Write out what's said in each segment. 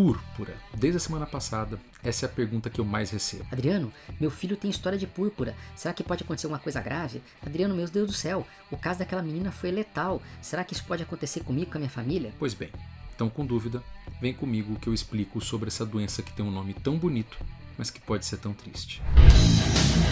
Púrpura. Desde a semana passada, essa é a pergunta que eu mais recebo. Adriano, meu filho tem história de púrpura. Será que pode acontecer alguma coisa grave? Adriano, meu Deus do céu, o caso daquela menina foi letal. Será que isso pode acontecer comigo, com a minha família? Pois bem, então com dúvida, vem comigo que eu explico sobre essa doença que tem um nome tão bonito, mas que pode ser tão triste. Bem,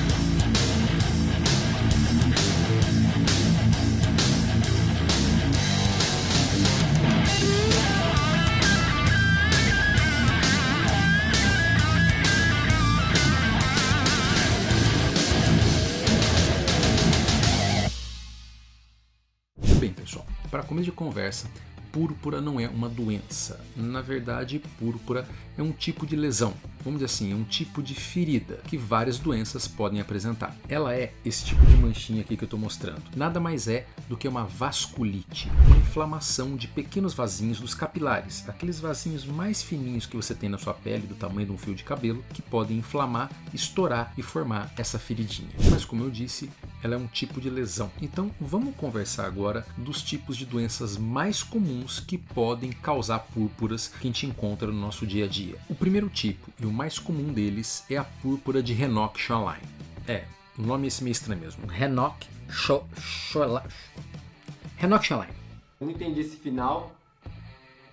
começo de conversa, púrpura não é uma doença. Na verdade, púrpura é um tipo de lesão, vamos dizer assim, é um tipo de ferida que várias doenças podem apresentar. Ela é esse tipo de manchinha aqui que eu estou mostrando. Nada mais é do que uma vasculite, uma inflamação de pequenos vasinhos dos capilares, aqueles vasinhos mais fininhos que você tem na sua pele, do tamanho de um fio de cabelo, que podem inflamar, estourar e formar essa feridinha. Mas como eu disse, ela é um tipo de lesão. Então vamos conversar agora dos tipos de doenças mais comuns que podem causar púrpuras que a gente encontra no nosso dia a dia. O primeiro tipo e o mais comum deles é a púrpura de Renock-Schlein. É, o nome é esse meio estranho mesmo. Renock-Schlein. Renock-Schlein. Não entendi esse final.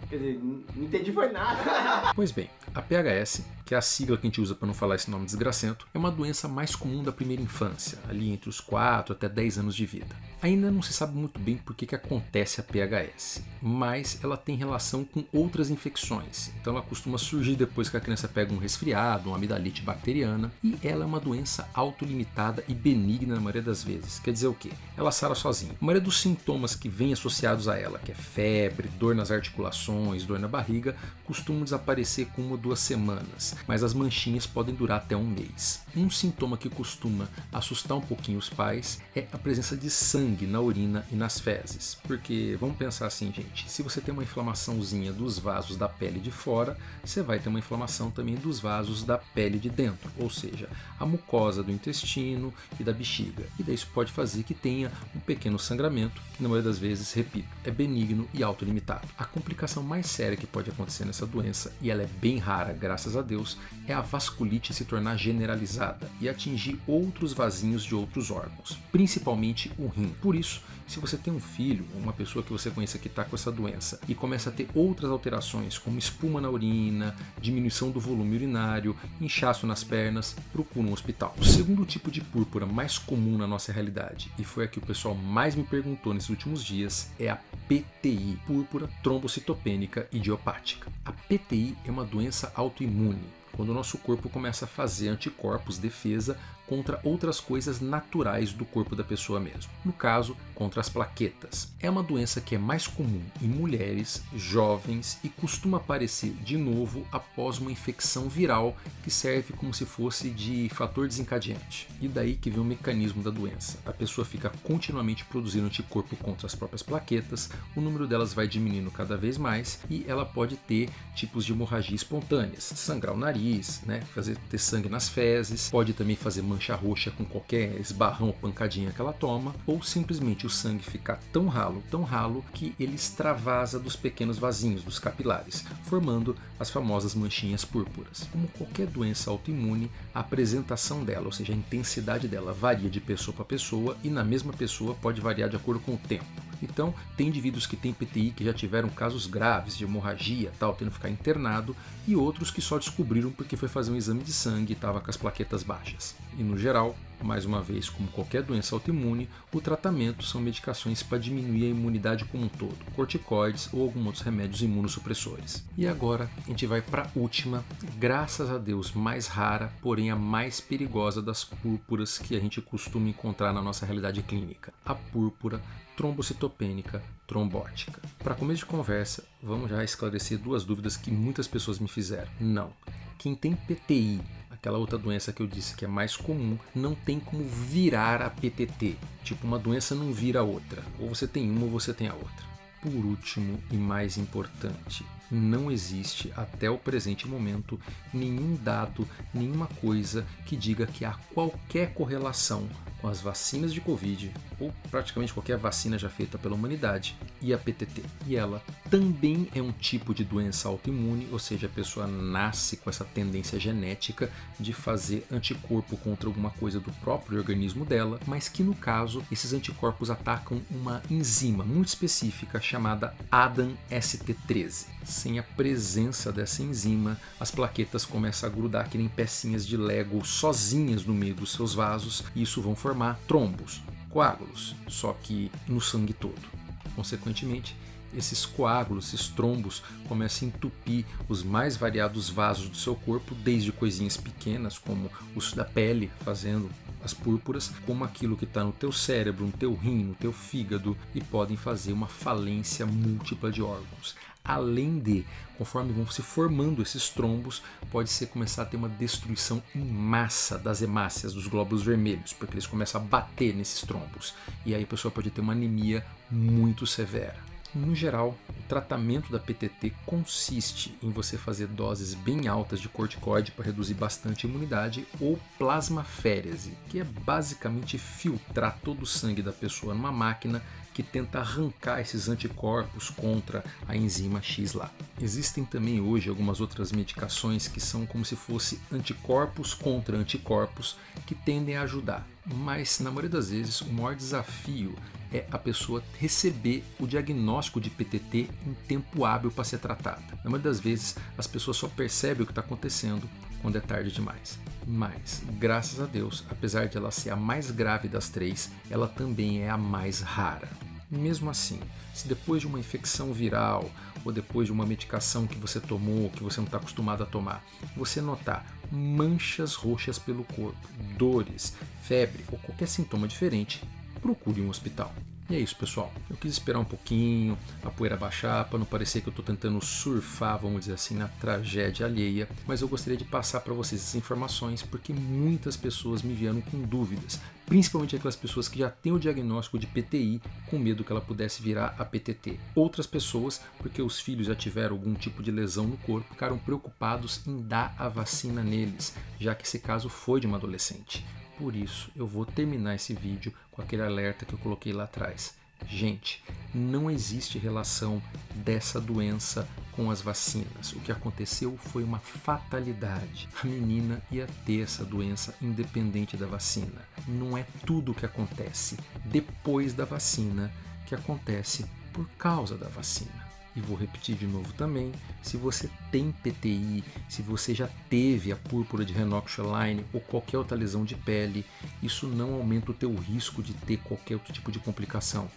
Quer dizer, não entendi foi nada. Pois bem, a PHS, que é a sigla que a gente usa para não falar esse nome desgracento, é uma doença mais comum da primeira infância, ali entre os 4 até 10 anos de vida. Ainda não se sabe muito bem por que, que acontece a PHS, mas ela tem relação com outras infecções. Então ela costuma surgir depois que a criança pega um resfriado, uma amidalite bacteriana, e ela é uma doença autolimitada e benigna na maioria das vezes. Quer dizer o quê? Ela sara sozinha. A maioria dos sintomas que vêm associados a ela, que é febre, dor nas articulações, dor na barriga, costumam desaparecer com uma ou duas semanas, mas as manchinhas podem durar até um mês. Um sintoma que costuma assustar um pouquinho os pais é a presença de sangue na urina e nas fezes. Porque vamos pensar assim, gente, se você tem uma inflamaçãozinha dos vasos da pele de fora, você vai ter uma inflamação também dos vasos da pele de dentro, ou seja, a mucosa do intestino e da bexiga. E daí isso pode fazer que tenha um pequeno sangramento, que na maioria das vezes, repito, é benigno e autolimitado. A complicação mais séria que pode acontecer nessa doença, e ela é bem rara, graças a Deus, é a vasculite se tornar generalizada e atingir outros vasinhos de outros órgãos, principalmente o rim. Por isso, se você tem um filho, uma pessoa que você conheça que está com essa doença e começa a ter outras alterações, como espuma na urina, diminuição do volume urinário, inchaço nas pernas, procure um hospital. O segundo tipo de púrpura mais comum na nossa realidade, e foi a que o pessoal mais me perguntou nesses últimos dias, é a PTI, púrpura trombocitopênica idiopática. A PTI é uma doença autoimune quando o nosso corpo começa a fazer anticorpos, defesa contra outras coisas naturais do corpo da pessoa mesmo. No caso, contra as plaquetas. É uma doença que é mais comum em mulheres, jovens e costuma aparecer de novo após uma infecção viral que serve como se fosse de fator desencadeante. E daí que vem o mecanismo da doença. A pessoa fica continuamente produzindo anticorpo contra as próprias plaquetas, o número delas vai diminuindo cada vez mais e ela pode ter tipos de hemorragia espontâneas, sangrar o nariz, né, fazer ter sangue nas fezes, pode também fazer mancha roxa com qualquer esbarrão ou pancadinha que ela toma, ou simplesmente o sangue ficar tão ralo, tão ralo, que ele extravasa dos pequenos vasinhos, dos capilares, formando as famosas manchinhas púrpuras. Como qualquer doença autoimune, a apresentação dela, ou seja, a intensidade dela, varia de pessoa para pessoa e na mesma pessoa pode variar de acordo com o tempo. Então, tem indivíduos que têm PTI que já tiveram casos graves de hemorragia, tal, tendo que ficar internado, e outros que só descobriram porque foi fazer um exame de sangue e estava com as plaquetas baixas. E no geral, mais uma vez, como qualquer doença autoimune, o tratamento são medicações para diminuir a imunidade como um todo, corticoides ou alguns outros remédios imunossupressores. E agora a gente vai para a última, graças a Deus mais rara, porém a mais perigosa das púrpuras que a gente costuma encontrar na nossa realidade clínica, a púrpura trombocitopênica trombótica. Para começo de conversa, vamos já esclarecer duas dúvidas que muitas pessoas me fizeram. Não. Quem tem PTI aquela outra doença que eu disse que é mais comum, não tem como virar a PTT. Tipo, uma doença não vira a outra. Ou você tem uma ou você tem a outra. Por último e mais importante, não existe até o presente momento nenhum dado, nenhuma coisa que diga que há qualquer correlação com as vacinas de Covid, ou praticamente qualquer vacina já feita pela humanidade, e a PTT. E ela também é um tipo de doença autoimune, ou seja, a pessoa nasce com essa tendência genética de fazer anticorpo contra alguma coisa do próprio organismo dela, mas que no caso esses anticorpos atacam uma enzima muito específica chamada ADAM ST13. Sem a presença dessa enzima, as plaquetas começam a grudar que nem pecinhas de Lego sozinhas no meio dos seus vasos, e isso vão formar trombos, coágulos, só que no sangue todo. Consequentemente, esses coágulos, esses trombos, começam a entupir os mais variados vasos do seu corpo, desde coisinhas pequenas, como os da pele, fazendo as púrpuras, como aquilo que está no teu cérebro, no teu rim, no teu fígado, e podem fazer uma falência múltipla de órgãos. Além de, conforme vão se formando esses trombos, pode ser começar a ter uma destruição em massa das hemácias, dos glóbulos vermelhos, porque eles começam a bater nesses trombos. E aí a pessoa pode ter uma anemia muito severa. No geral, o tratamento da PTT consiste em você fazer doses bem altas de corticoide para reduzir bastante a imunidade ou plasmaférese, que é basicamente filtrar todo o sangue da pessoa numa máquina que tenta arrancar esses anticorpos contra a enzima X lá. Existem também hoje algumas outras medicações que são como se fosse anticorpos contra anticorpos que tendem a ajudar, mas na maioria das vezes o maior desafio é a pessoa receber o diagnóstico de PTT em tempo hábil para ser tratada. Na maioria das vezes as pessoas só percebem o que está acontecendo quando é tarde demais. Mas, graças a Deus, apesar de ela ser a mais grave das três, ela também é a mais rara. Mesmo assim, se depois de uma infecção viral ou depois de uma medicação que você tomou, que você não está acostumado a tomar, você notar manchas roxas pelo corpo, dores, febre ou qualquer sintoma diferente, procure um hospital. E é isso, pessoal. Eu quis esperar um pouquinho, a poeira baixar, para não parecer que eu estou tentando surfar, vamos dizer assim, na tragédia alheia, mas eu gostaria de passar para vocês essas informações porque muitas pessoas me vieram com dúvidas, principalmente aquelas pessoas que já têm o diagnóstico de PTI com medo que ela pudesse virar a PTT. Outras pessoas, porque os filhos já tiveram algum tipo de lesão no corpo, ficaram preocupados em dar a vacina neles, já que esse caso foi de uma adolescente. Por isso, eu vou terminar esse vídeo com aquele alerta que eu coloquei lá atrás. Gente, não existe relação dessa doença com as vacinas. O que aconteceu foi uma fatalidade. A menina ia ter essa doença independente da vacina. Não é tudo o que acontece depois da vacina que acontece por causa da vacina. E vou repetir de novo também, se você tem PTI, se você já teve a púrpura de Renoxaline ou qualquer outra lesão de pele, isso não aumenta o teu risco de ter qualquer outro tipo de complicação.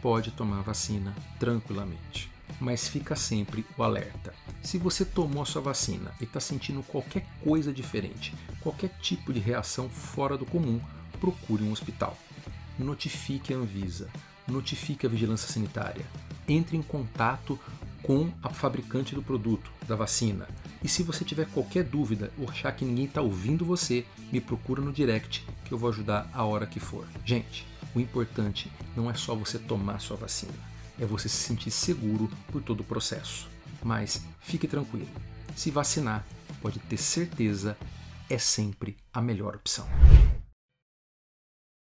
Pode tomar a vacina tranquilamente. Mas fica sempre o alerta. Se você tomou a sua vacina e está sentindo qualquer coisa diferente, qualquer tipo de reação fora do comum, procure um hospital. Notifique a Anvisa, notifique a vigilância sanitária, entre em contato com a fabricante do produto, da vacina. E se você tiver qualquer dúvida ou achar que ninguém está ouvindo você, me procura no direct que eu vou ajudar a hora que for. Gente, o importante não é só você tomar sua vacina, é você se sentir seguro por todo o processo. Mas fique tranquilo, se vacinar, pode ter certeza, é sempre a melhor opção.